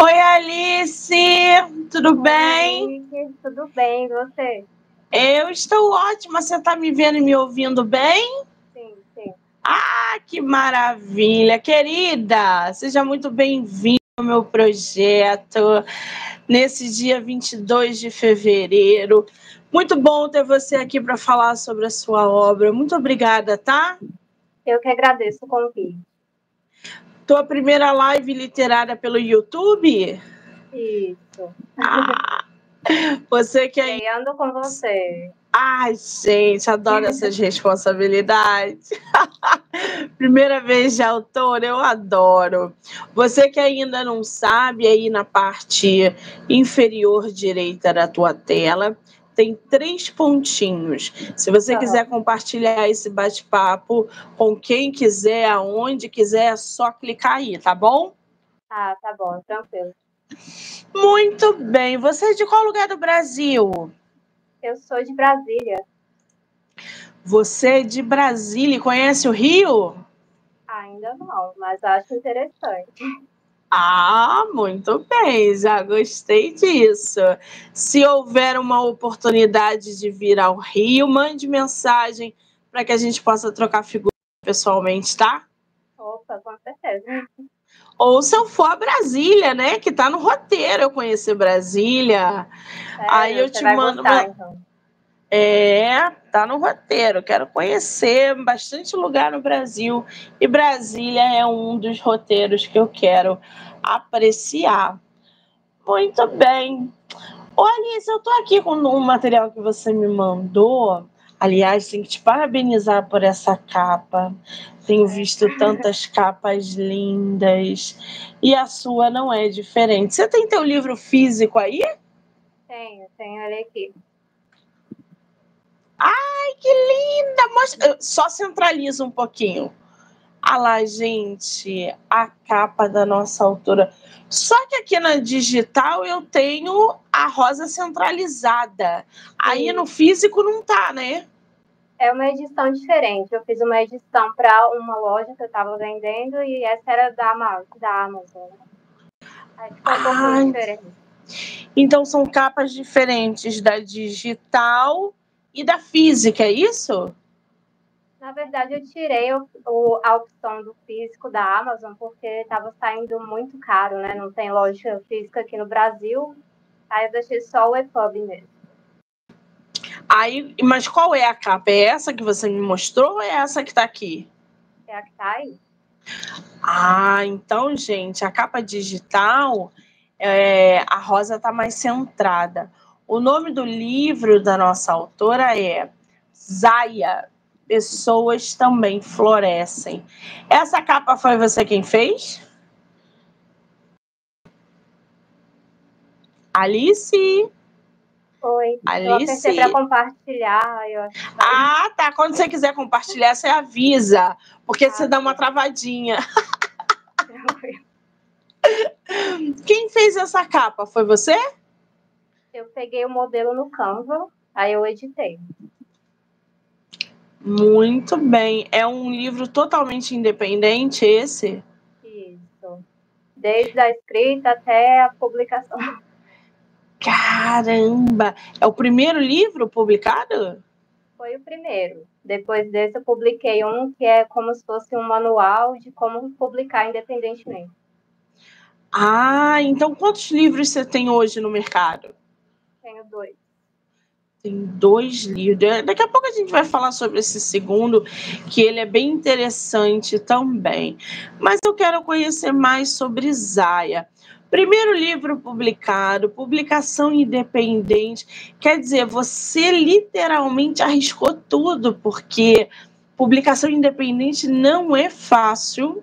Oi, Alice, tudo bem? Oi, tudo bem, e você? Eu estou ótima. Você está me vendo e me ouvindo bem? Sim, sim. Ah, que maravilha! Querida, seja muito bem-vinda ao meu projeto nesse dia 22 de fevereiro. Muito bom ter você aqui para falar sobre a sua obra. Muito obrigada, tá? Eu que agradeço o convite. Tua primeira live literária pelo YouTube? Isso. Ah, você que aí. ando com você. Ai, gente, adoro essas responsabilidades. Primeira vez de autor, eu adoro. Você que ainda não sabe, aí na parte inferior direita da tua tela, tem três pontinhos. Se você quiser compartilhar esse bate-papo com quem quiser, aonde quiser, é só clicar aí, tá bom? Ah, tá bom, tranquilo. Muito bem. Você é de qual lugar do Brasil? Eu sou de Brasília. Você é de Brasília e conhece o Rio? Ainda não, mas acho interessante. Ah, muito bem, já gostei disso. Se houver uma oportunidade de vir ao Rio, mande mensagem para que a gente possa trocar figuras pessoalmente, tá? Opa, com certeza. Ou se eu for a Brasília, né? Que tá no roteiro eu conhecer Brasília. É, Aí eu te mando. Gostar, então. É, tá no roteiro. Quero conhecer bastante lugar no Brasil e Brasília é um dos roteiros que eu quero apreciar. Muito bem. Olha, eu tô aqui com um material que você me mandou. Aliás, tenho que te parabenizar por essa capa. Tenho visto tantas capas lindas e a sua não é diferente. Você tem teu livro físico aí? Tenho, tenho ele aqui. Ai, que linda! Mostra... Só centraliza um pouquinho. Ah lá, gente, a capa da nossa autora. Só que aqui na digital eu tenho a rosa centralizada. Aí no físico não tá, né? É uma edição diferente. Eu fiz uma edição para uma loja que eu estava vendendo e essa era da, da Amazon. Aí ficou um pouco diferente. Então são capas diferentes da digital e da física, é isso? Na verdade, eu tirei o, o, a opção do físico da Amazon porque estava saindo muito caro, né? Não tem loja física aqui no Brasil. Aí eu deixei só o EPUB mesmo. Aí, mas qual é a capa? É essa que você me mostrou ou é essa que está aqui? É a que está aí. Ah, então, gente, a capa digital, é, a rosa está mais centrada. O nome do livro da nossa autora é Zaya, Pessoas Também Florescem. Essa capa foi você quem fez? Alice? Oi. Alice? Eu para compartilhar. Eu acho ah, tá. Quando você quiser compartilhar, você avisa. Porque ah, você dá uma travadinha. Quem fez essa capa? Foi você? Eu peguei o modelo no Canva, aí eu editei. Muito bem. É um livro totalmente independente esse? Isso. Desde a escrita até a publicação. Caramba! É o primeiro livro publicado? Foi o primeiro. Depois desse, eu publiquei um que é como se fosse um manual de como publicar independentemente. Ah, então quantos livros você tem hoje no mercado? Tenho dois. Tem dois livros. Daqui a pouco a gente vai falar sobre esse segundo, que ele é bem interessante também. Mas eu quero conhecer mais sobre Zaya. Primeiro livro publicado, publicação independente. Quer dizer, você literalmente arriscou tudo, porque publicação independente não é fácil,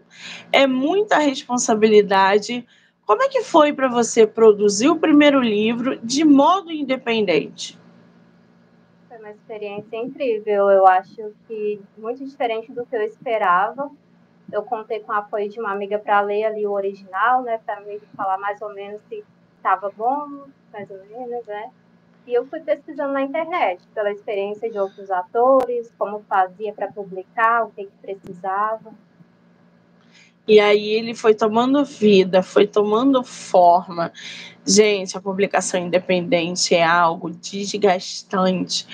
é muita responsabilidade como é que foi para você produzir o primeiro livro de modo independente? Foi uma experiência incrível. Eu acho que muito diferente do que eu esperava. Eu contei com o apoio de uma amiga para ler ali o original, né, para me falar mais ou menos se estava bom, mais ou menos, né? E eu fui pesquisando na internet pela experiência de outros atores, como fazia para publicar, o que, que precisava. E aí ele foi tomando vida, foi tomando forma. Gente, a publicação independente é algo desgastante,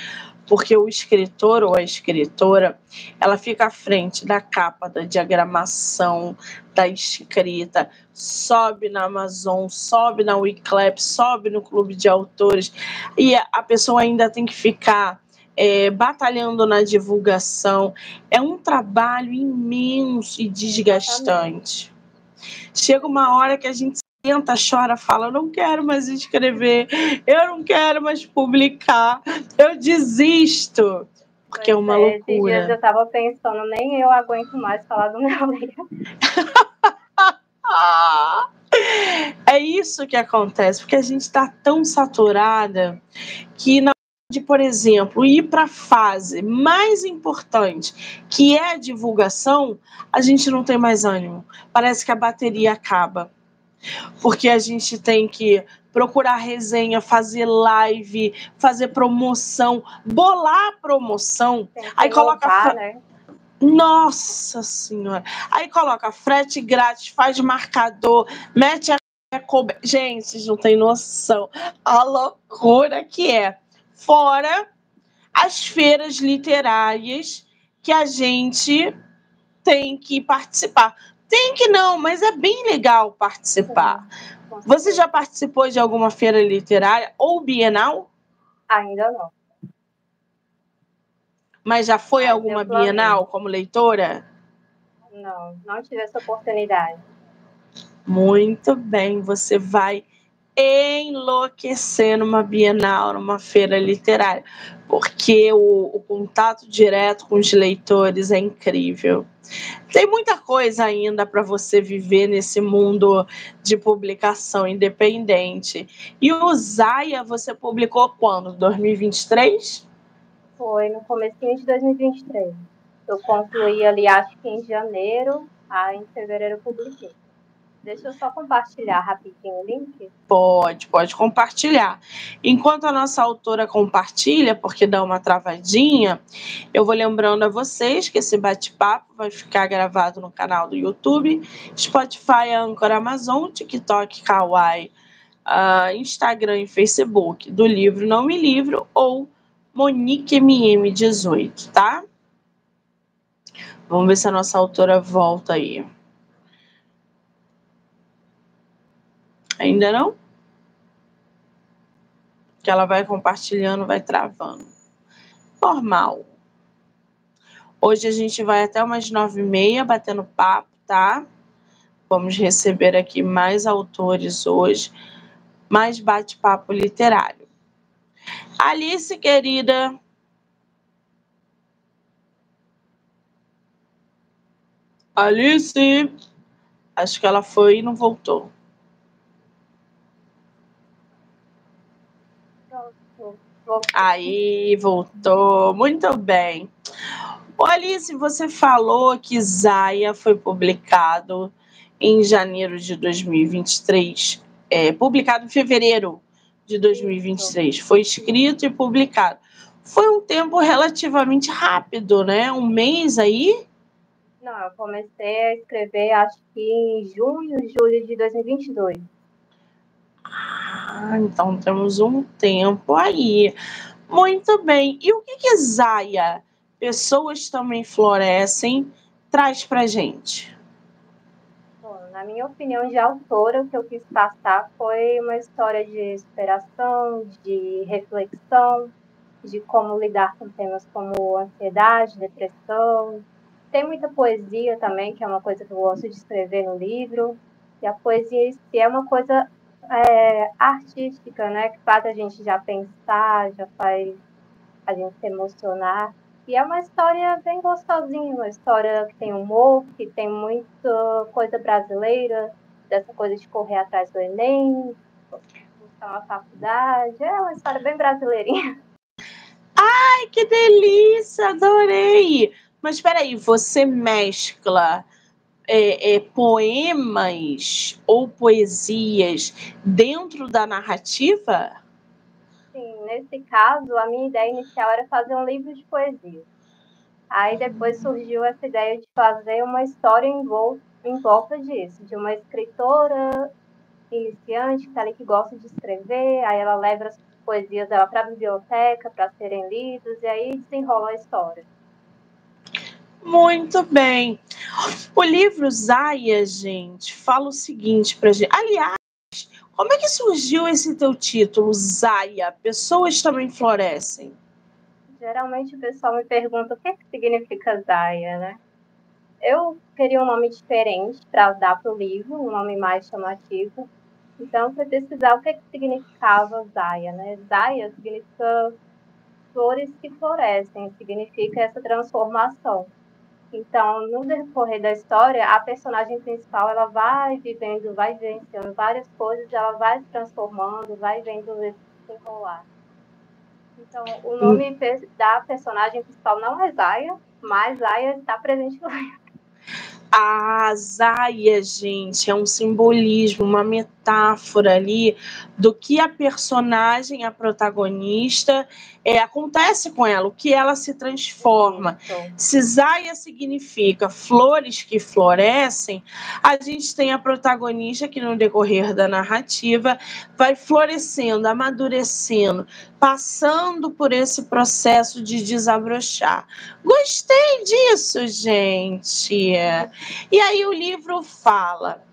porque o escritor ou a escritora, ela fica à frente da capa, da diagramação, da escrita, sobe na Amazon, sobe na Wiclap, sobe no clube de autores, e a pessoa ainda tem que ficar é, batalhando na divulgação. É um trabalho imenso e desgastante. Chega uma hora que a gente senta, chora, fala: eu não quero mais escrever, eu não quero mais publicar, eu desisto. Porque é pois é uma é, loucura. Esses dias eu estava pensando, nem eu aguento mais falar do meu livro. é isso que acontece, porque a gente está tão saturada que na de, por exemplo, ir para a fase mais importante, que é a divulgação, a gente não tem mais ânimo. Parece que a bateria acaba. Porque a gente tem que procurar resenha, fazer live, fazer promoção, bolar promoção. Aí coloca. Voltar, né? Nossa Senhora! Aí coloca frete grátis, faz marcador, mete a. Gente, não tem noção a loucura que é fora as feiras literárias que a gente tem que participar. Tem que não, mas é bem legal participar. Você já participou de alguma feira literária ou bienal? Ainda não. Mas já foi Ainda alguma bienal como leitora? Não, não tive essa oportunidade. Muito bem, você vai enlouquecer numa Bienal, numa feira literária, porque o, o, contato direto com os leitores é incrível. Tem muita coisa ainda para você viver nesse mundo de publicação independente. E o Zaya você publicou quando? 2023? Foi no começo de 2023. Eu concluí ali, acho que em janeiro, aí em fevereiro eu publiquei. Deixa eu só compartilhar rapidinho o link. Pode, pode compartilhar. Enquanto a nossa autora compartilha, porque dá uma travadinha, eu vou lembrando a vocês que esse bate-papo vai ficar gravado no canal do YouTube, Spotify, Anchor, Amazon, TikTok, Kawaii, uh, Instagram e Facebook do livro Não Me Livro ou Monique MM18, tá? Vamos ver se a nossa autora volta aí. Ainda não? Que ela vai compartilhando, vai travando. Normal. Hoje a gente vai até umas nove e meia batendo papo, tá? Vamos receber aqui mais autores hoje, mais bate-papo literário. Alice, querida. Alice. Acho que ela foi e não voltou. Aí, voltou. Muito bem. Alice, você falou que Zaya foi publicado em janeiro de 2023. É, publicado em fevereiro de 2023. Foi escrito e publicado. Foi um tempo relativamente rápido, né? Um mês aí? Não, eu comecei a escrever acho que em junho, julho de 2022. Ah, então temos um tempo aí. Muito bem. E o que, que Zaya, Pessoas Também Florescem, traz para gente? Bom, na minha opinião de autora, o que eu quis passar foi uma história de inspiração, de reflexão, de como lidar com temas como ansiedade, depressão. Tem muita poesia também, que é uma coisa que eu gosto de escrever no livro. E a poesia é uma coisa é, artística, né? Que faz a gente já pensar, já faz a gente se emocionar. E é uma história bem gostosinha, uma história que tem humor, que tem muita coisa brasileira, dessa coisa de correr atrás do Enem, buscar uma faculdade. É uma história bem brasileirinha. Ai, que delícia! Adorei! Mas espera aí, você mescla é, é, poemas ou poesias dentro da narrativa? Sim, nesse caso, a minha ideia inicial era fazer um livro de poesia. Aí depois surgiu essa ideia de fazer uma história envolta em volta disso, de uma escritora iniciante, que tá ali que gosta de escrever, aí ela leva as poesias dela para a biblioteca para serem lidas, e aí desenrola a história. Muito bem. O livro Zaya, gente, fala o seguinte para gente. Aliás, como é que surgiu esse teu título, Zaya? Pessoas também florescem. Geralmente o pessoal me pergunta o que, é que significa Zaya, né? Eu queria um nome diferente para dar para o livro, um nome mais chamativo. Então, fui pesquisar o que, é que significava Zaya, né? Zaya significa flores que florescem, significa essa transformação. Então, no decorrer da história, a personagem principal ela vai vivendo, vai vivenciando várias coisas, ela vai se transformando, vai vendo esse desenrolar. Então, o nome hum. da personagem principal não é Zaya, mas Zaya está presente no livro. A Zaya, gente, é um simbolismo, uma metáfora ali do que a personagem, a protagonista, é, acontece com ela, o que ela se transforma. Se Zaya significa flores que florescem, a gente tem a protagonista que, no decorrer da narrativa, vai florescendo, amadurecendo, passando por esse processo de desabrochar. Gostei disso, gente. E aí o livro fala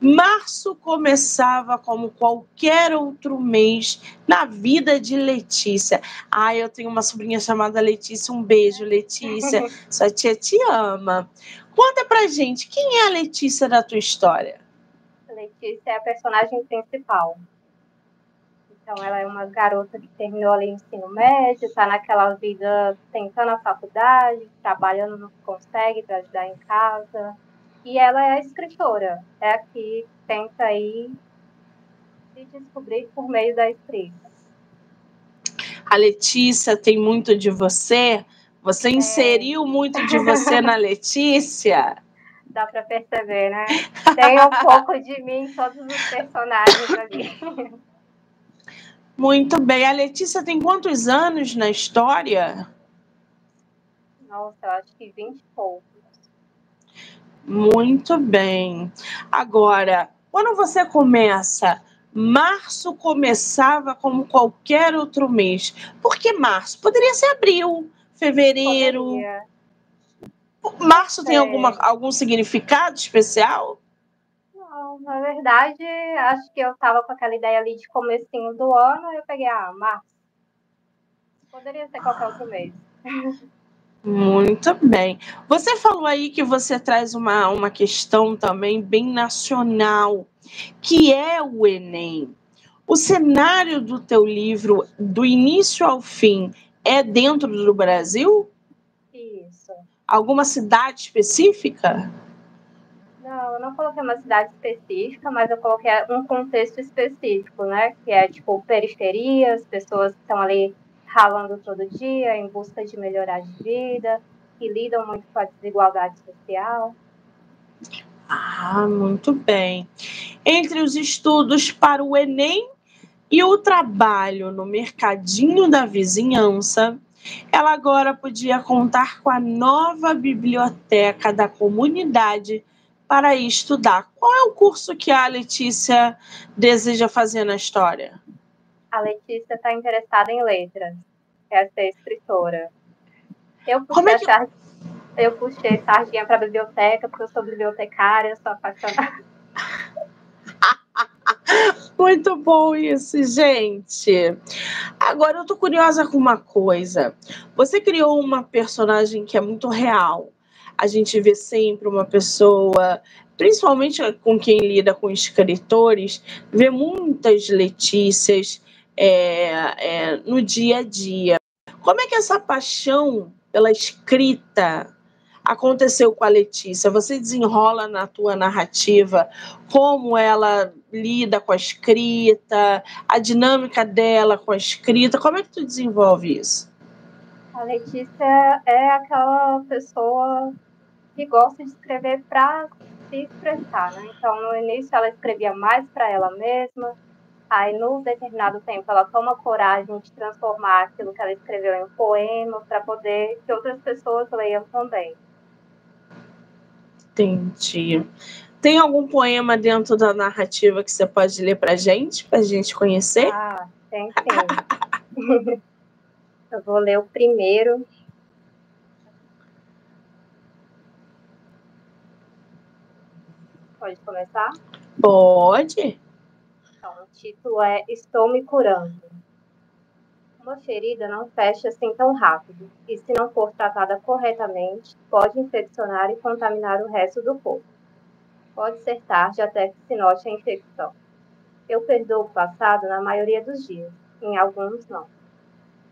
Março começava como qualquer outro mês na vida de Letícia. Ah, eu tenho uma sobrinha chamada Letícia. Um beijo, Letícia. Sua tia te ama. Conta pra gente, quem é a Letícia da tua história? Letícia é a personagem principal. Então, ela é uma garota que terminou ali o ensino médio, está naquela vida tentando a faculdade, trabalhando, não consegue para ajudar em casa e ela é a escritora, é a que tenta aí se descobrir por meio da escrita. A Letícia tem muito de você? Você é. inseriu muito de você na Letícia? Dá para perceber, né? Tem um pouco de mim em todos os personagens ali. Muito bem. A Letícia tem quantos anos na história? Nossa, eu acho que 20 e pouco. Muito bem. Agora, quando você começa, março começava como qualquer outro mês. Por que março? Poderia ser abril, fevereiro. Poderia. Março tem alguma, algum significado especial? Não, na verdade, acho que eu estava com aquela ideia ali de comecinho do ano, eu peguei, ah, março. Poderia ser qualquer outro mês. Muito bem. Você falou aí que você traz uma, uma questão também bem nacional, que é o Enem. O cenário do teu livro, do início ao fim, é dentro do Brasil? Isso. Alguma cidade específica? Não, eu não coloquei uma cidade específica, mas eu coloquei um contexto específico, né? Que é tipo periferias, pessoas que estão ali ralando todo dia em busca de melhorar de vida, que lidam muito com a desigualdade social. Ah, muito bem. Entre os estudos para o Enem e o trabalho no mercadinho da vizinhança, ela agora podia contar com a nova biblioteca da comunidade para estudar. Qual é o curso que a Letícia deseja fazer na história? A Letícia está interessada em letras, quer ser escritora. Eu puxei, é que... sard... eu puxei sardinha para a biblioteca, porque eu sou bibliotecária, sou apaixonada. Muito bom isso, gente. Agora eu tô curiosa com uma coisa. Você criou uma personagem que é muito real. A gente vê sempre uma pessoa, principalmente com quem lida com escritores, vê muitas Letícias, é, é, no dia a dia. Como é que essa paixão pela escrita aconteceu com a Letícia? Você desenrola na tua narrativa como ela lida com a escrita, a dinâmica dela com a escrita. Como é que tu desenvolve isso? A Letícia é aquela pessoa que gosta de escrever para se expressar, né? Então, no início ela escrevia mais para ela mesma, Aí, no determinado tempo, ela toma coragem de transformar aquilo que ela escreveu em um poema para poder que outras pessoas leiam também. Entendi. Tem algum poema dentro da narrativa que você pode ler para gente, para a gente conhecer? Ah, tem sim. Eu vou ler o primeiro. Pode começar? Pode. Título é Estou me curando. Uma ferida não fecha assim tão rápido, e se não for tratada corretamente, pode infeccionar e contaminar o resto do corpo. Pode ser tarde até que se note a infecção. Eu perdoo o passado na maioria dos dias, em alguns não.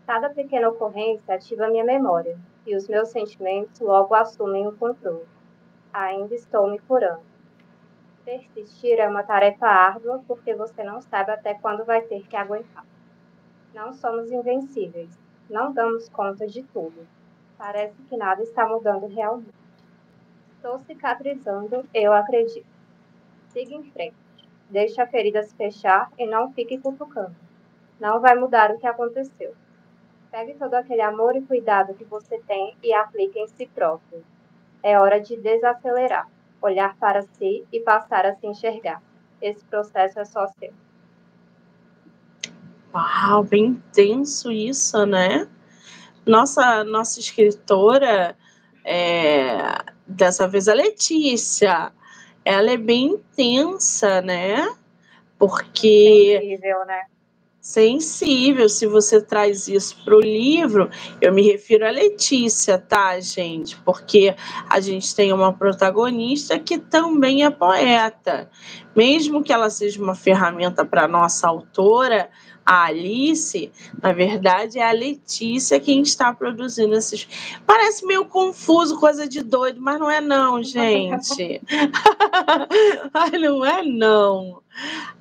Cada pequena ocorrência ativa minha memória, e os meus sentimentos logo assumem o controle. Ainda estou me curando. Persistir é uma tarefa árdua porque você não sabe até quando vai ter que aguentar. Não somos invencíveis. Não damos conta de tudo. Parece que nada está mudando realmente. Estou cicatrizando, eu acredito. Siga em frente. Deixe a ferida se fechar e não fique cutucando. Não vai mudar o que aconteceu. Pegue todo aquele amor e cuidado que você tem e aplique em si próprio. É hora de desacelerar, olhar para si e passar a se enxergar. Esse processo é só seu. Uau, bem intenso isso, né? Nossa, nossa escritora é, dessa vez a Letícia. Ela é bem intensa, né? Porque. Sensível, né? Sensível, se você traz isso para o livro, eu me refiro a Letícia, tá, gente? Porque a gente tem uma protagonista que também é poeta. Mesmo que ela seja uma ferramenta para nossa autora, a Alice, na verdade, é a Letícia quem está produzindo esses. Parece meio confuso, coisa de doido, mas não é não, gente. não é não.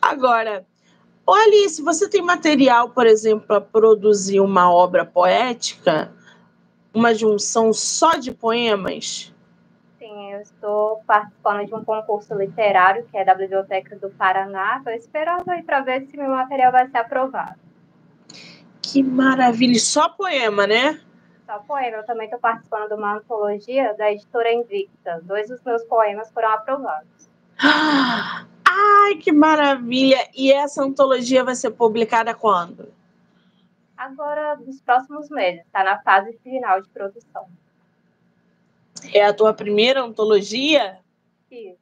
Agora, ô Alice, você tem material, por exemplo, para produzir uma obra poética? Uma junção só de poemas? Sim, eu estou participando de um concurso literário que é da Biblioteca do Paraná. Estou esperando aí para ver se meu material vai ser aprovado. Que maravilha! Só poema, né? Só poema. Eu também estou participando de uma antologia da editora Invicta. Dois dos meus poemas foram aprovados. Ai, que maravilha! E essa antologia vai ser publicada quando? Agora, nos próximos meses. Está na fase final de produção. É a tua primeira antologia? Isso.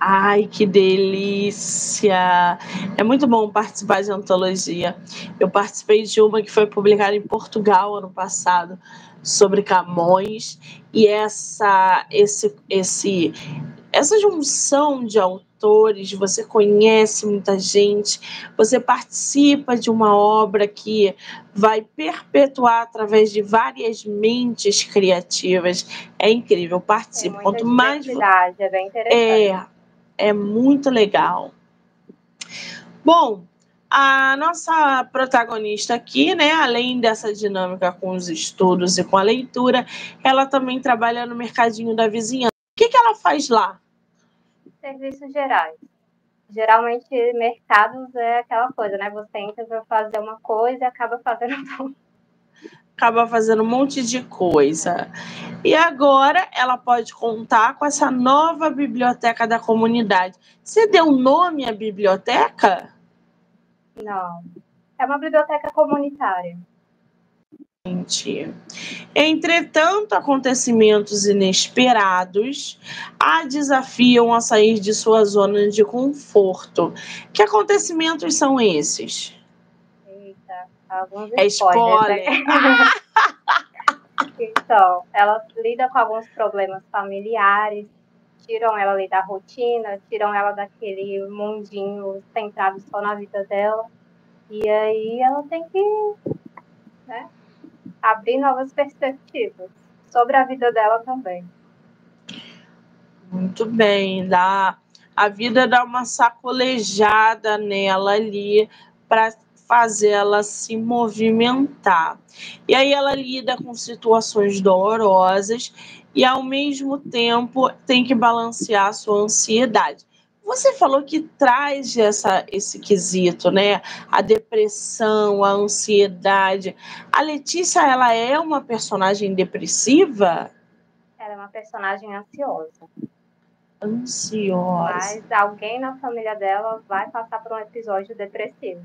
Ai, que delícia! É muito bom participar de antologia. Eu participei de uma que foi publicada em Portugal ano passado sobre Camões e essa esse esse essa junção de autores você conhece muita gente, você participa de uma obra que vai perpetuar através de várias mentes criativas. É incrível, participe. Quanto mais. É bem interessante. É, é muito legal. Bom, a nossa protagonista aqui, né, além dessa dinâmica com os estudos e com a leitura, ela também trabalha no mercadinho da vizinhança. O que, que ela faz lá? Serviços gerais. Geralmente, mercados é aquela coisa, né? Você entra para fazer uma coisa e acaba fazendo tudo. Acaba fazendo um monte de coisa. E agora ela pode contar com essa nova biblioteca da comunidade. Você deu nome à biblioteca? Não. É uma biblioteca comunitária. Entretanto, acontecimentos inesperados a desafiam a sair de sua zona de conforto. Que acontecimentos são esses? Eita, alguns é spoiler. Né? então, ela lida com alguns problemas familiares, tiram ela ali da rotina, tiram ela daquele mundinho centrado só na vida dela. E aí ela tem que né, abrir novas perspectivas sobre a vida dela também. Muito bem, dá a vida dá uma sacolejada nela ali para fazer ela se movimentar. E aí ela lida com situações dolorosas e ao mesmo tempo tem que balancear a sua ansiedade. Você falou que traz essa, esse quesito, né? A depressão, a ansiedade. A Letícia, ela é uma personagem depressiva? Ela é uma personagem ansiosa. Ansiosa. Mas alguém na família dela vai passar por um episódio depressivo.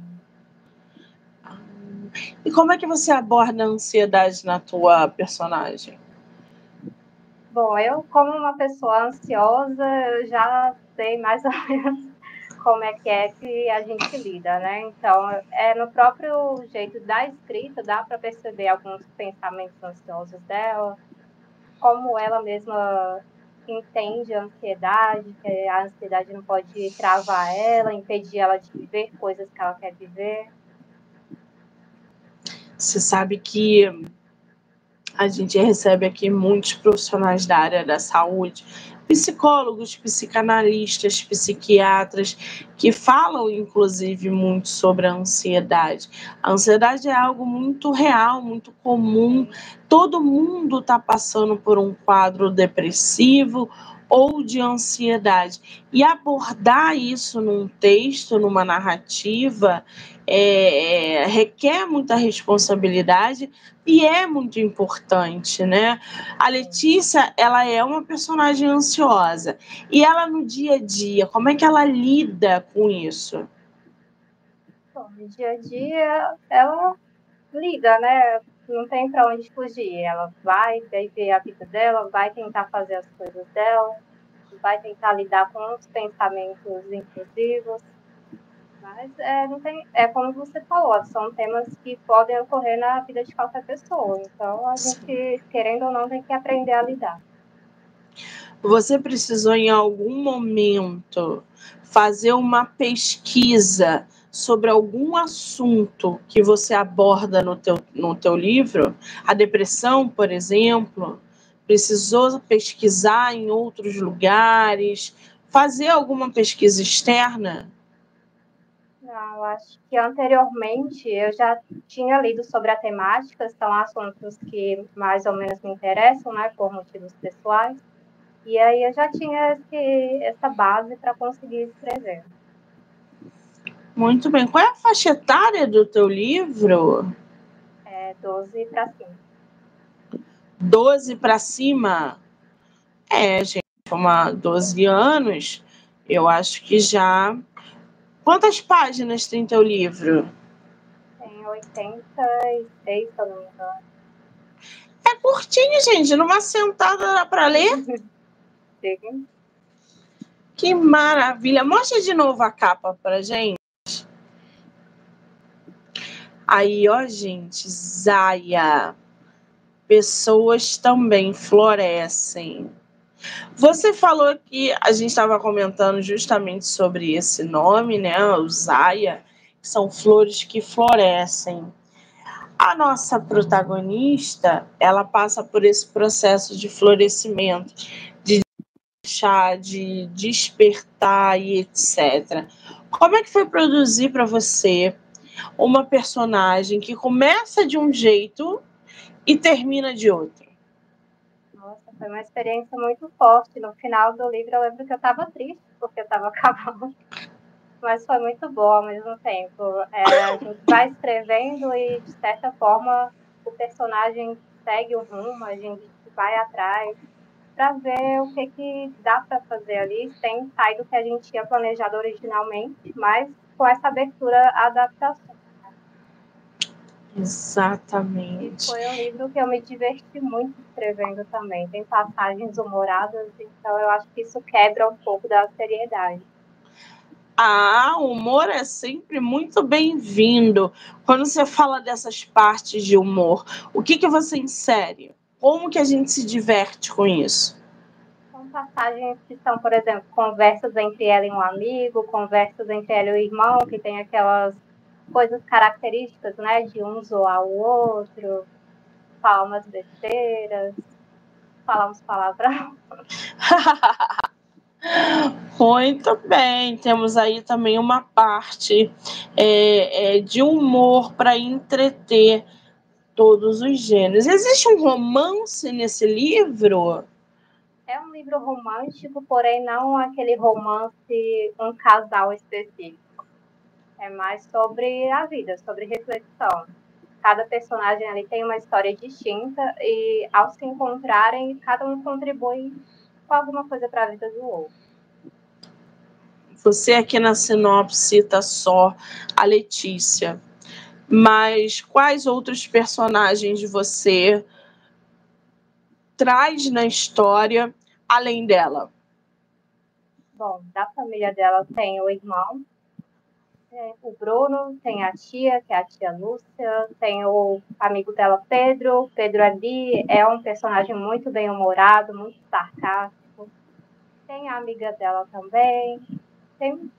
Ah, e como é que você aborda a ansiedade na tua personagem? Bom, eu, como uma pessoa ansiosa, eu já sei mais ou menos como é que é que a gente lida, né? Então, é no próprio jeito da escrita, dá para perceber alguns pensamentos ansiosos dela, como ela mesma entende a ansiedade, que a ansiedade não pode travar ela, impedir ela de viver coisas que ela quer viver. Você sabe que a gente recebe aqui muitos profissionais da área da saúde, psicólogos, psicanalistas, psiquiatras, que falam, inclusive, muito sobre a ansiedade. A ansiedade é algo muito real, muito comum. Todo mundo está passando por um quadro depressivo ou de ansiedade. E abordar isso num texto, numa narrativa, é, é, requer muita responsabilidade e é muito importante, né? A Letícia, ela é uma personagem ansiosa e ela no dia a dia, como é que ela lida com isso? Bom, no dia a dia, ela lida, né? Não tem para onde fugir. Ela vai viver a vida dela, vai tentar fazer as coisas dela, vai tentar lidar com os pensamentos intrusivos mas é, não tem, é como você falou, são temas que podem ocorrer na vida de qualquer pessoa. Então a gente, querendo ou não, tem que aprender a lidar. Você precisou em algum momento fazer uma pesquisa sobre algum assunto que você aborda no teu, no teu livro? A depressão, por exemplo? Precisou pesquisar em outros lugares? Fazer alguma pesquisa externa? Não, acho que anteriormente eu já tinha lido sobre a temática, são assuntos que mais ou menos me interessam, né, por motivos pessoais. E aí eu já tinha esse, essa base para conseguir escrever. Muito bem. Qual é a faixa etária do teu livro? É 12 para cima. 12 para cima? É, gente, como 12 anos, eu acho que já Quantas páginas tem teu livro? Tem 86, se eu não me engano. É curtinho, gente. Numa sentada dá para ler? Sim. Que maravilha. Mostra de novo a capa pra gente. Aí, ó, gente, Zaya. Pessoas também florescem. Você falou que a gente estava comentando justamente sobre esse nome, né? O Zaya, que são flores que florescem. A nossa protagonista, ela passa por esse processo de florescimento, de deixar, de despertar e etc. Como é que foi produzir para você uma personagem que começa de um jeito e termina de outro? Foi uma experiência muito forte. No final do livro, eu lembro que eu estava triste, porque eu estava acabando. Mas foi muito bom ao mesmo tempo. É, a gente vai escrevendo e, de certa forma, o personagem segue o rumo, a gente vai atrás para ver o que, que dá para fazer ali, sem sair do que a gente tinha planejado originalmente, mas com essa abertura à adaptação. Exatamente. E foi um livro que eu me diverti muito escrevendo também. Tem passagens humoradas, então eu acho que isso quebra um pouco da seriedade. Ah, o humor é sempre muito bem-vindo. Quando você fala dessas partes de humor, o que, que você insere? Como que a gente se diverte com isso? Passagens que são, por exemplo, conversas entre ela e um amigo, conversas entre ela e o irmão, que tem aquelas coisas características, né, de um zoar o outro, falar umas besteiras, falar uns palavrão. Muito bem, temos aí também uma parte é, é, de humor para entreter todos os gêneros. Existe um romance nesse livro? É um livro romântico, porém não aquele romance um casal específico. É mais sobre a vida, sobre reflexão. Cada personagem ali tem uma história distinta e, ao se encontrarem, cada um contribui com alguma coisa para a vida do outro. Você aqui na sinopse cita só a Letícia, mas quais outros personagens você traz na história além dela? Bom, da família dela tem o irmão, é, o Bruno, tem a tia, que é a tia Lúcia, tem o amigo dela, Pedro. Pedro ali é um personagem muito bem humorado, muito sarcástico. Tem a amiga dela também. Tem,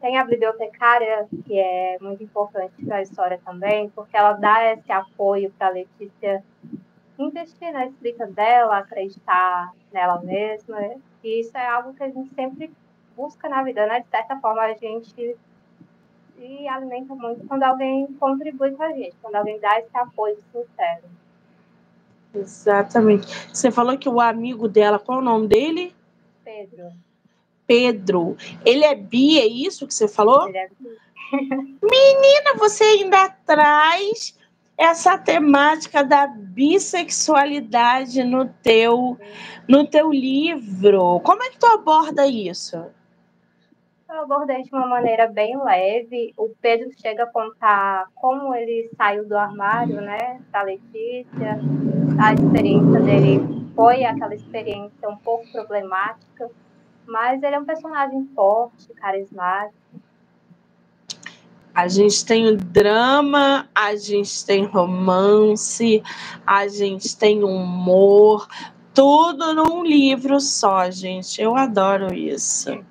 tem a bibliotecária, que é muito importante para a história também, porque ela dá esse apoio para Letícia investir na escrita dela, acreditar nela mesma. E isso é algo que a gente sempre busca na vida, né? De certa forma, a gente se alimenta muito quando alguém contribui com a gente, quando alguém dá esse apoio sincero. Exatamente. Você falou que o amigo dela, qual é o nome dele? Pedro. Pedro. Ele é bi, é isso que você falou? Ele é bi. Menina, você ainda traz essa temática da bissexualidade no teu, no teu livro. Como é que tu aborda isso? Eu abordei de uma maneira bem leve. O Pedro chega a contar como ele saiu do armário, né, da Letícia. A experiência dele foi aquela experiência um pouco problemática, mas ele é um personagem forte, carismático. A gente tem o drama, a gente tem romance, a gente tem humor, tudo num livro só, gente. Eu adoro isso.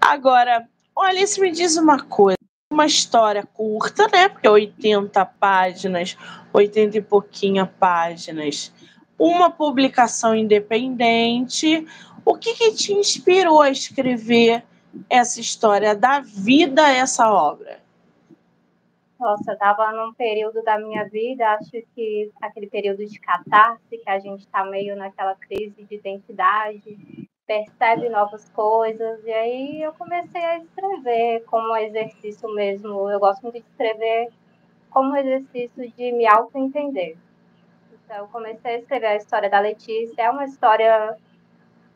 Agora, olha, se me diz uma coisa. Uma história curta, né? Porque 80 páginas, 80 e pouquinha páginas. Uma publicação independente. O que, que te inspirou a escrever essa história, dar vida essa obra? Nossa, estava num período da minha vida, acho que aquele período de catarse, que a gente está meio naquela crise de identidade, percebe novas coisas, e aí eu comecei a escrever como exercício mesmo. Eu gosto muito de escrever como exercício de me auto-entender. Então, eu comecei a escrever a história da Letícia. É uma história,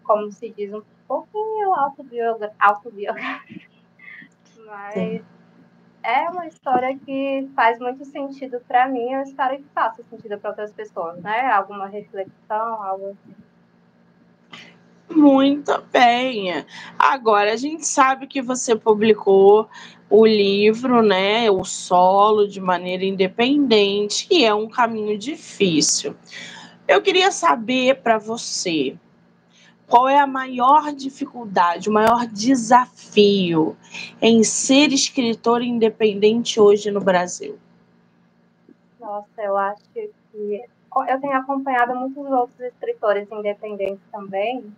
como se diz, um pouquinho autobiográfica, autobiográfica. mas Sim é uma história que faz muito sentido para mim, eu espero que faça sentido para outras pessoas, né? Alguma reflexão, algo assim. Muito bem. Agora a gente sabe que você publicou o livro, né, o solo de maneira independente, e é um caminho difícil. Eu queria saber para você, qual é a maior dificuldade, o maior desafio em ser escritor independente hoje no Brasil? Nossa, eu acho que eu tenho acompanhado muitos outros escritores independentes também,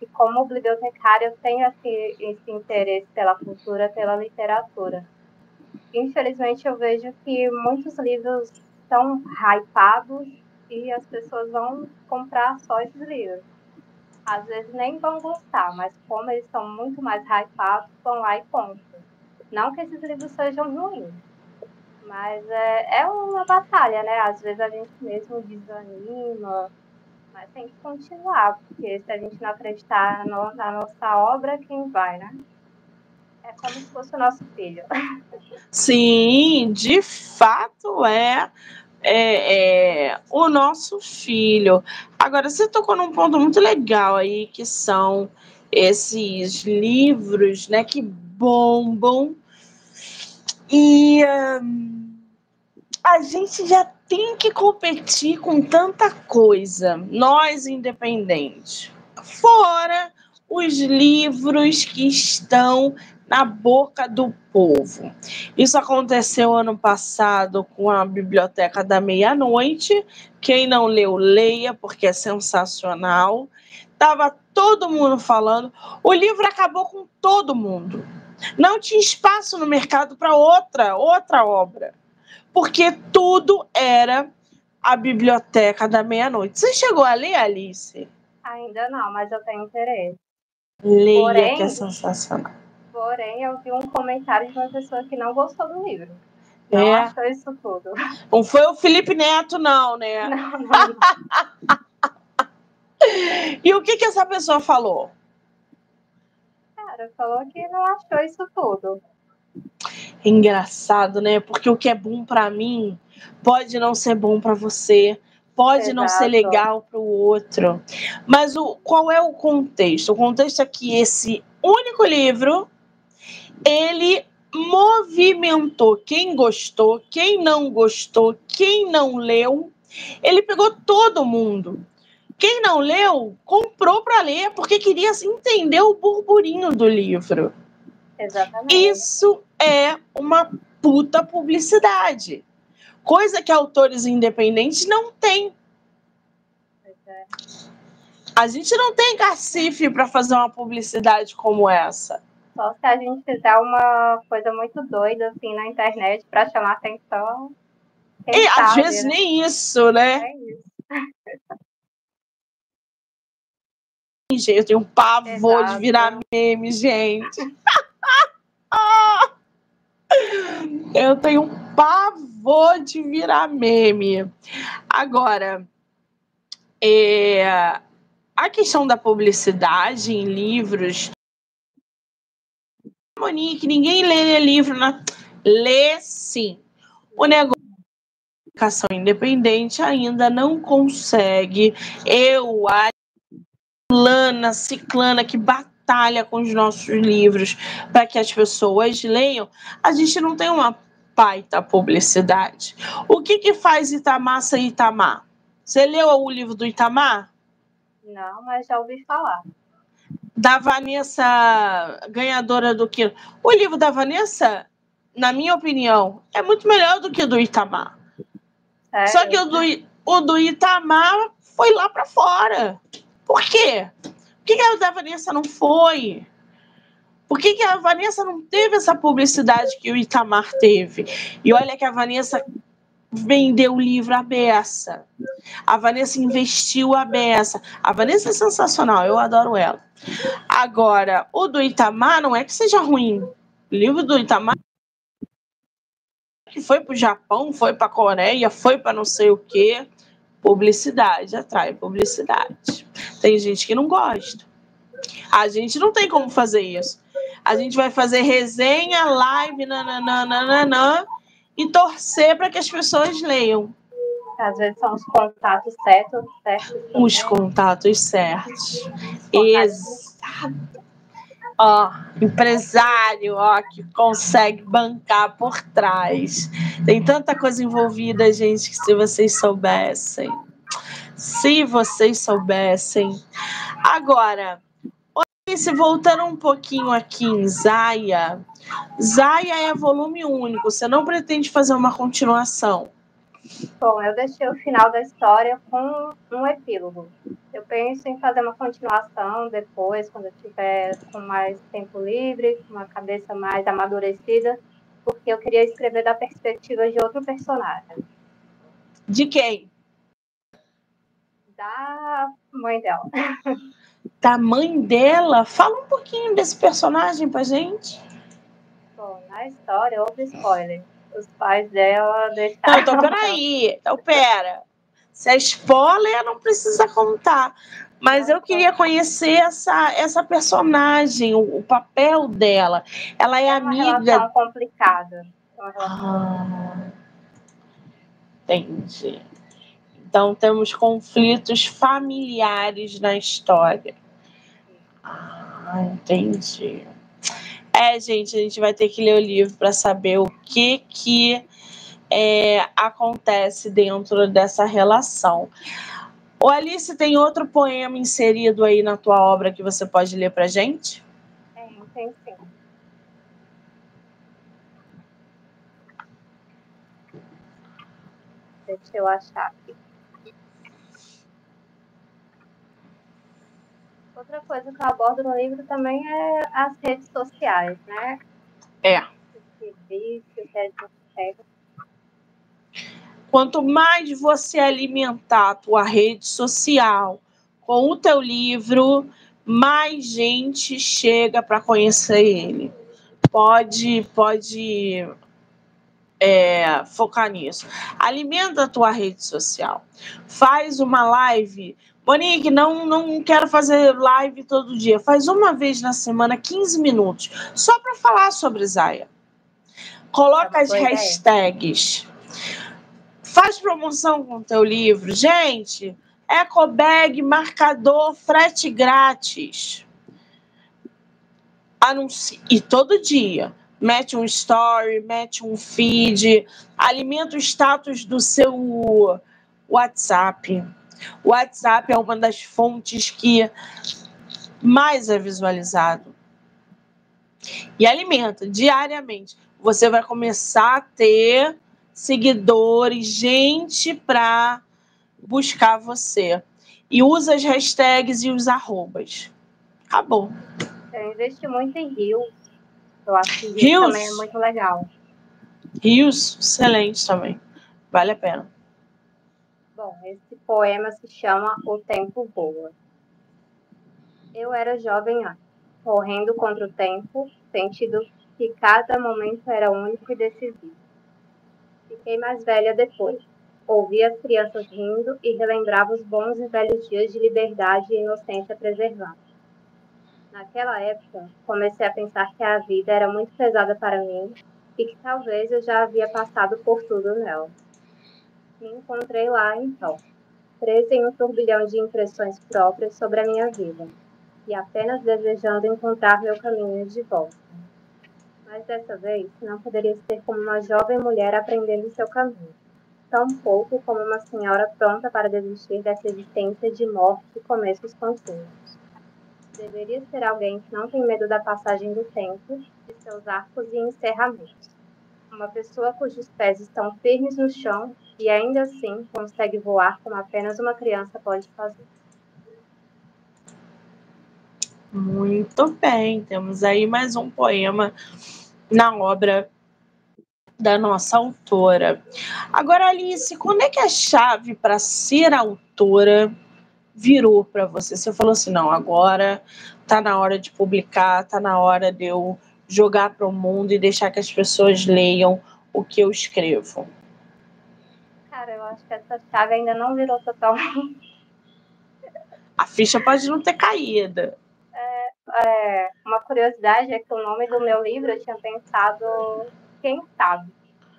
e como bibliotecária eu tenho esse, esse interesse pela cultura, pela literatura. Infelizmente eu vejo que muitos livros são hypados e as pessoas vão comprar só esses livros às vezes nem vão gostar, mas como eles são muito mais hypados, vão lá e compram. Não que esses livros sejam ruins, mas é, é uma batalha, né? Às vezes a gente mesmo desanima, mas tem que continuar, porque se a gente não acreditar no, na nossa obra, quem vai, né? É como se fosse o nosso filho. Sim, de fato é é, é, o nosso filho. Agora, você tocou num ponto muito legal aí, que são esses livros né, que bombam. E hum, a gente já tem que competir com tanta coisa, nós independentes. Fora os livros que estão na boca do povo. Isso aconteceu ano passado com a Biblioteca da Meia-Noite. Quem não leu, leia, porque é sensacional. Tava todo mundo falando. O livro acabou com todo mundo. Não tinha espaço no mercado para outra, outra obra. Porque tudo era a Biblioteca da Meia-Noite. Você chegou a ler, Alice? Ainda não, mas eu tenho interesse. Leia, Porém, que é sensacional. Porém, eu vi um comentário de uma pessoa que não gostou do livro. Não é. achou isso tudo. Não foi o Felipe Neto, não, né? Não, não. E o que, que essa pessoa falou? Cara, falou que não achou isso tudo. Engraçado, né? Porque o que é bom para mim pode não ser bom para você, pode Exato. não ser legal para o outro. Mas o, qual é o contexto? O contexto é que esse único livro ele movimentou quem gostou, quem não gostou, quem não leu. Ele pegou todo mundo. Quem não leu, comprou para ler, porque queria entender o burburinho do livro. Exatamente. Isso é uma puta publicidade. Coisa que autores independentes não têm. É. A gente não tem cacife para fazer uma publicidade como essa. Só se a gente fizer uma coisa muito doida assim na internet para chamar atenção. e sabe, às vezes né? nem isso, né? É isso. Eu tenho um pavor Exato. de virar meme, gente. Eu tenho um pavor de virar meme. Agora, é, a questão da publicidade em livros Monique, ninguém lê livro na. Lê sim. O negócio educação independente ainda não consegue. Eu, a Lana, Ciclana, que batalha com os nossos livros para que as pessoas leiam, a gente não tem uma baita publicidade. O que, que faz Itamar ser Itamar? Você leu o livro do Itamar? Não, mas já ouvi falar da Vanessa, ganhadora do que O livro da Vanessa, na minha opinião, é muito melhor do que o do Itamar. É, Só que o do, o do Itamar foi lá para fora. Por quê? Por que, que a da Vanessa não foi? Por que, que a Vanessa não teve essa publicidade que o Itamar teve? E olha que a Vanessa vendeu o livro à beça. A Vanessa investiu a beça. A Vanessa é sensacional, eu adoro ela. Agora, o do Itamar não é que seja ruim. O livro do Itamar que foi para o Japão, foi para a Coreia, foi para não sei o quê. Publicidade atrai publicidade. Tem gente que não gosta. A gente não tem como fazer isso. A gente vai fazer resenha, live, nananana, e torcer para que as pessoas leiam. Às vezes são os contatos certos, certos Os contatos certos. Exato. Ó, empresário, ó, que consegue bancar por trás. Tem tanta coisa envolvida, gente, que se vocês soubessem. Se vocês soubessem. Agora, se voltando um pouquinho aqui em Zaya, Zaya é volume único, você não pretende fazer uma continuação? Bom, eu deixei o final da história com um epílogo. Eu penso em fazer uma continuação depois, quando eu tiver com mais tempo livre, com uma cabeça mais amadurecida, porque eu queria escrever da perspectiva de outro personagem. De quem? Da mãe dela. Da mãe dela? Fala um pouquinho desse personagem pra gente. Bom, na história, outro spoiler os pais dela deixaram. Não, então peraí. Então, pera. Se é spoiler, não precisa contar. Mas eu queria conhecer essa, essa personagem, o, o papel dela. Ela é, é uma amiga. Relação complicada. Uma relação ah, entendi. Então temos conflitos familiares na história. Ah, entendi. É, gente, a gente vai ter que ler o livro para saber o que que é, acontece dentro dessa relação. O Alice tem outro poema inserido aí na tua obra que você pode ler para gente? Tem, tem sim. Deixa eu achar Outra coisa que eu abordo no livro também é as redes sociais, né? É. Quanto mais você alimentar a tua rede social com o teu livro, mais gente chega para conhecer ele. Pode, pode é, focar nisso. Alimenta a tua rede social. Faz uma live Monique, não, não quero fazer live todo dia. Faz uma vez na semana, 15 minutos, só para falar sobre Zaya. Coloca é as hashtags. Faz promoção com o teu livro. Gente, ecobag, marcador, frete grátis. Anuncie. E todo dia. Mete um story, mete um feed, alimenta o status do seu WhatsApp. O WhatsApp é uma das fontes que mais é visualizado. E alimenta diariamente. Você vai começar a ter seguidores, gente para buscar você. E usa as hashtags e os arrobas. Acabou. Eu investi muito em Rios. Eu acho que Rios também é muito legal. Rios, excelente também. Vale a pena. Bom, esse poema se chama O Tempo Voa. Eu era jovem correndo contra o tempo, sentindo que cada momento era único e decisivo. Fiquei mais velha depois. Ouvi as crianças rindo e relembrava os bons e velhos dias de liberdade e inocência preservados. Naquela época, comecei a pensar que a vida era muito pesada para mim e que talvez eu já havia passado por tudo nela. Me encontrei lá, então, presa em um turbilhão de impressões próprias sobre a minha vida e apenas desejando encontrar meu caminho de volta. Mas dessa vez não poderia ser como uma jovem mulher aprendendo seu caminho, tão pouco como uma senhora pronta para desistir dessa existência de morte e começos contínuos. Deveria ser alguém que não tem medo da passagem do tempo, de seus arcos e encerramentos. Uma pessoa cujos pés estão firmes no chão e ainda assim consegue voar como apenas uma criança pode fazer. Muito bem, temos aí mais um poema na obra da nossa autora. Agora, Alice, quando é que a chave para ser autora virou para você? Você falou assim: não, agora tá na hora de publicar, tá na hora de eu jogar para o mundo e deixar que as pessoas leiam o que eu escrevo. Cara, eu acho que essa chave ainda não virou totalmente. A ficha pode não ter caído é, uma curiosidade é que o nome do meu livro eu tinha pensado Quem Sabe,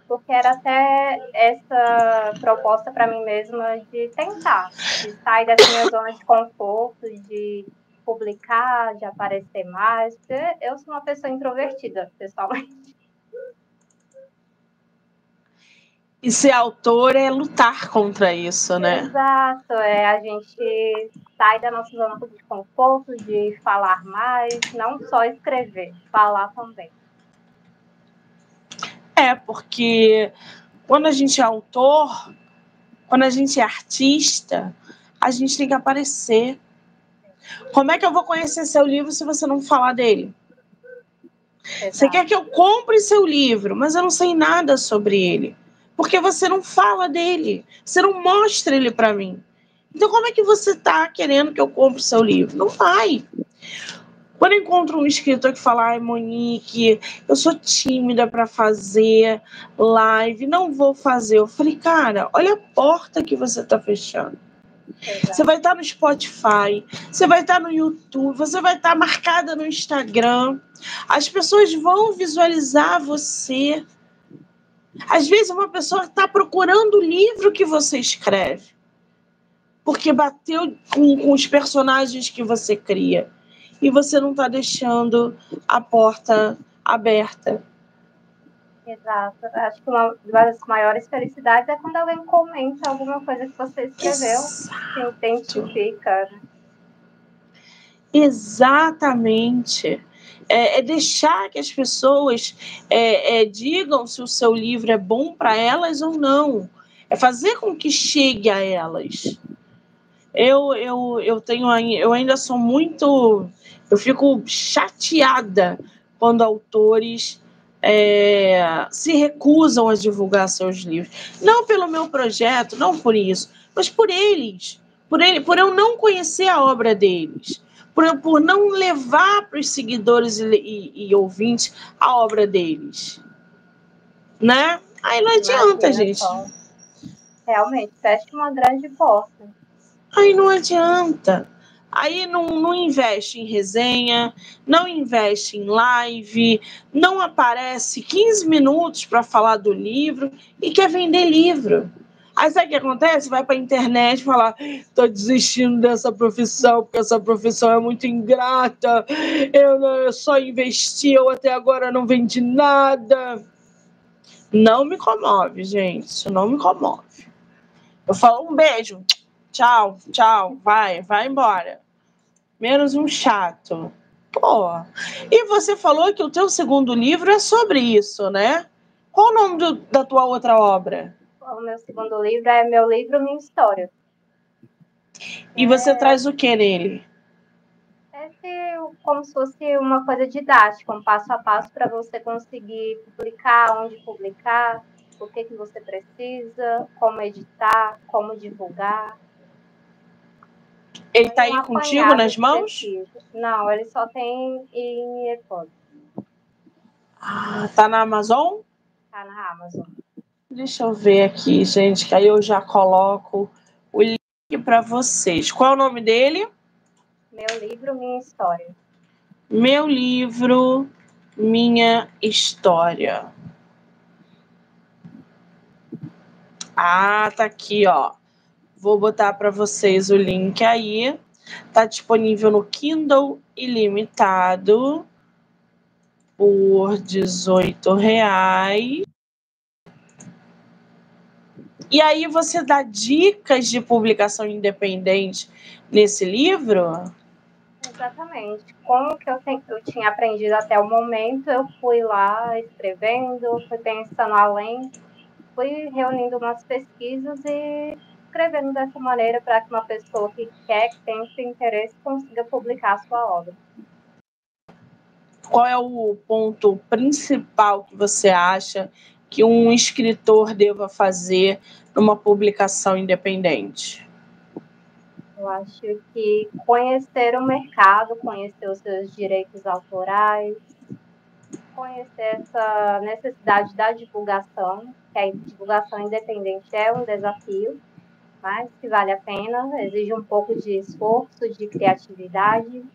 porque era até essa proposta para mim mesma de tentar, de sair dessa minha zona de conforto, de publicar, de aparecer mais, porque eu sou uma pessoa introvertida, pessoalmente. E ser autor é lutar contra isso, né? Exato, é a gente sai da nossa zona de conforto, de falar mais, não só escrever, falar também. É, porque quando a gente é autor, quando a gente é artista, a gente tem que aparecer. Como é que eu vou conhecer seu livro se você não falar dele? Exato. Você quer que eu compre seu livro, mas eu não sei nada sobre ele. Porque você não fala dele, você não mostra ele para mim. Então, como é que você está querendo que eu compre seu livro? Não vai. Quando eu encontro um escritor que fala, ai, Monique, eu sou tímida para fazer live, não vou fazer. Eu falei, cara, olha a porta que você está fechando. Exato. Você vai estar tá no Spotify, você vai estar tá no YouTube, você vai estar tá marcada no Instagram. As pessoas vão visualizar você. Às vezes uma pessoa está procurando o livro que você escreve, porque bateu com, com os personagens que você cria e você não está deixando a porta aberta. Exato. Acho que uma das maiores felicidades é quando alguém comenta alguma coisa que você escreveu, Exato. se identifica. Né? Exatamente é, é deixar que as pessoas é, é, digam se o seu livro é bom para elas ou não. É fazer com que chegue a elas. Eu, eu, eu tenho eu ainda sou muito eu fico chateada quando autores é, se recusam a divulgar seus livros. Não pelo meu projeto, não por isso, mas por eles. Por, ele, por eu não conhecer a obra deles por, por não levar para os seguidores e, e, e, ouvintes a obra deles. Né? Aí não adianta, Imagina gente. Só. Realmente, fecha uma grande porta. Aí não adianta. Aí não, não investe em resenha, não investe em live, não aparece 15 minutos para falar do livro e quer vender livro. Aí sabe o que acontece? Vai para a internet falar: estou desistindo dessa profissão, porque essa profissão é muito ingrata, eu, não, eu só investi, eu até agora não vendi nada. Não me comove, gente. Isso não me comove. Eu falo um beijo, tchau, tchau, vai, vai embora. Menos um chato. Pô. E você falou que o teu segundo livro é sobre isso, né? Qual o nome do, da tua outra obra? O meu segundo livro é meu livro, minha história. E você é... traz o que nele? É como se fosse uma coisa didática, um passo a passo para você conseguir publicar, onde publicar, o que, que você precisa, como editar, como divulgar. Ele está aí contigo nas mãos? Não, ele só tem em e-book. Ah, tá na Amazon? Tá na Amazon. Deixa eu ver aqui, gente, que aí eu já coloco o link para vocês. Qual é o nome dele? Meu livro, minha história. Meu livro, minha história. Ah, tá aqui, ó. Vou botar para vocês o link aí. Tá disponível no Kindle ilimitado por 18 reais. E aí você dá dicas de publicação independente nesse livro? Exatamente. Como que eu, eu tinha aprendido até o momento, eu fui lá escrevendo, fui pensando além, fui reunindo umas pesquisas e escrevendo dessa maneira para que uma pessoa que quer, que tem esse interesse, consiga publicar a sua obra. Qual é o ponto principal que você acha que um escritor deva fazer numa publicação independente? Eu acho que conhecer o mercado, conhecer os seus direitos autorais, conhecer essa necessidade da divulgação, que a divulgação independente é um desafio, mas que vale a pena, exige um pouco de esforço, de criatividade.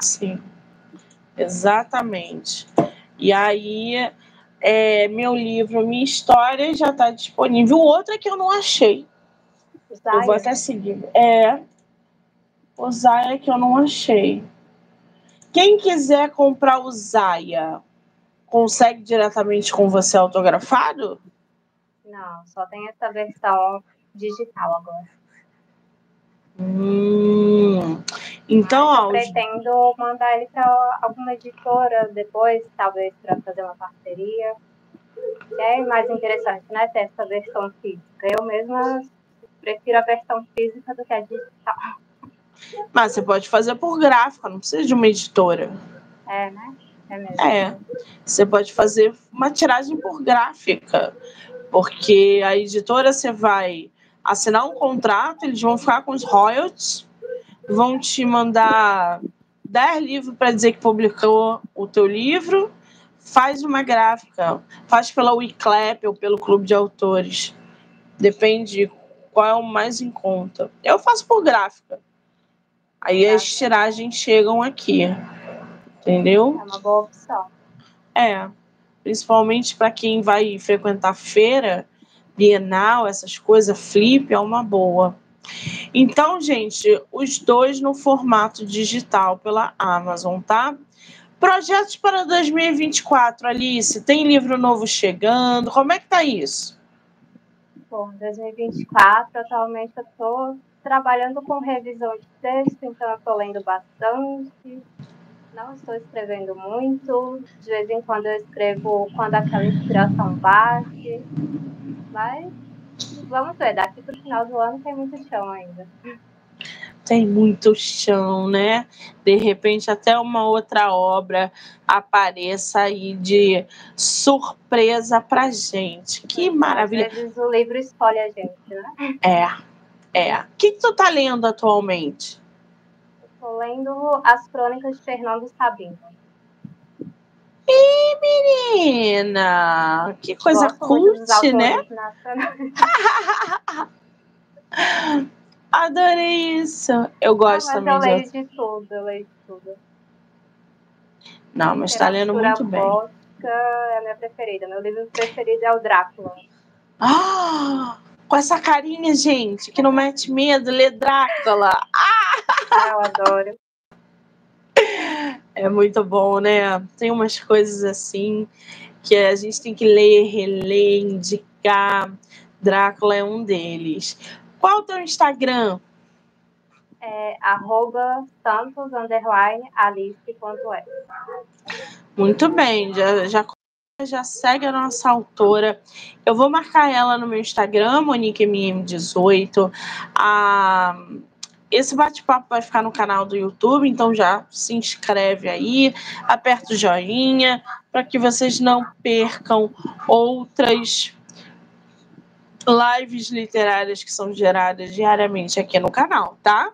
Sim, exatamente. E aí, é, meu livro, minha história já está disponível. O outro é que eu não achei. Zaya. Eu vou até seguir. É. O Zaya que eu não achei. Quem quiser comprar o Zaya, consegue diretamente com você autografado? Não, só tem essa versão digital agora. Hum, então, ó, eu pretendo mandar ele para alguma editora depois, talvez para fazer uma parceria. É mais interessante, né? Ter essa versão física. Eu mesma prefiro a versão física do que a digital. Mas você pode fazer por gráfica, não precisa de uma editora. É, né? É mesmo. É. Você pode fazer uma tiragem por gráfica, porque a editora você vai assinar um contrato, eles vão ficar com os royalties, vão te mandar 10 livros para dizer que publicou o teu livro, faz uma gráfica, faz pela Wiclap ou pelo Clube de Autores. Depende qual é o mais em conta. Eu faço por gráfica. Aí as tiragens chegam aqui. Entendeu? É uma boa opção. É. Principalmente para quem vai frequentar feira, Bienal, essas coisas, flip é uma boa. Então, gente, os dois no formato digital pela Amazon, tá? Projetos para 2024, Alice, tem livro novo chegando? Como é que tá isso? Bom, 2024, atualmente eu estou trabalhando com revisão de texto, então eu estou lendo bastante. Não estou escrevendo muito. De vez em quando eu escrevo quando aquela inspiração bate. Mas vamos ver, daqui para o final do ano tem muito chão ainda. Tem muito chão, né? De repente, até uma outra obra apareça aí de surpresa pra gente. Que maravilha. Às vezes o livro escolhe a gente, né? É, é. O que, que tu tá lendo atualmente? Estou lendo As Crônicas de Fernando Sabino. Ih, menina! Que coisa cult, né? Adorei isso. Eu gosto ah, também eu leio de tudo, eu leio de tudo. Não, mas está lendo muito bem. é a minha preferida. Meu livro preferido é o Drácula. Ah! Com essa carinha, gente, que não mete medo, lê Drácula. Ah! Eu adoro. É muito bom, né? Tem umas coisas assim que a gente tem que ler, reler, indicar. Drácula é um deles. Qual o teu Instagram? É arroba santos, underline, alice.é. Muito bem, já, já, já segue a nossa autora. Eu vou marcar ela no meu Instagram, MoniqueMM18. Ah, esse bate-papo vai ficar no canal do YouTube, então já se inscreve aí, aperta o joinha, para que vocês não percam outras lives literárias que são geradas diariamente aqui no canal, tá?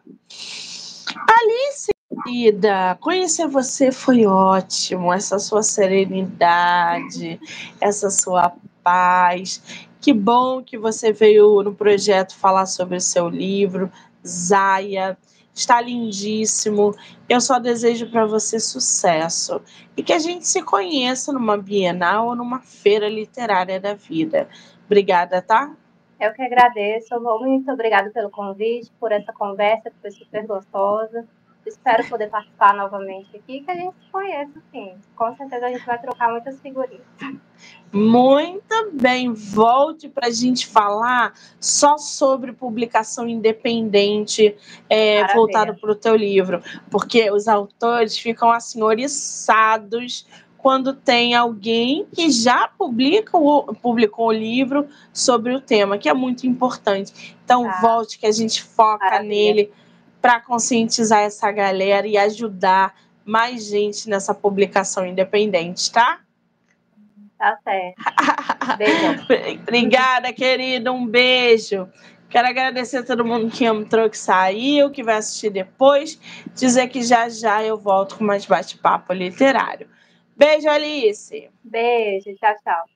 Alice, querida, conhecer você foi ótimo, essa sua serenidade, essa sua paz. Que bom que você veio no projeto falar sobre o seu livro, Zaya. Está lindíssimo. Eu só desejo para você sucesso e que a gente se conheça numa Bienal ou numa feira literária da vida. Obrigada, tá? Eu que agradeço. Muito obrigada pelo convite, por essa conversa que foi super gostosa. Espero poder participar novamente aqui, que a gente se conheça, sim. Com certeza a gente vai trocar muitas figurinhas. Muito bem, volte para a gente falar só sobre publicação independente é, voltado para o teu livro, porque os autores ficam assim oriçados quando tem alguém que já publica o, publicou o livro sobre o tema, que é muito importante. Então, ah, volte que a gente foca maravilha. nele para conscientizar essa galera e ajudar mais gente nessa publicação independente, tá? Tá certo. Beijo. Obrigada, querida. Um beijo. Quero agradecer a todo mundo que entrou, que saiu, que vai assistir depois. Dizer que já já eu volto com mais bate-papo literário. Beijo, Alice. Beijo, tchau, tchau.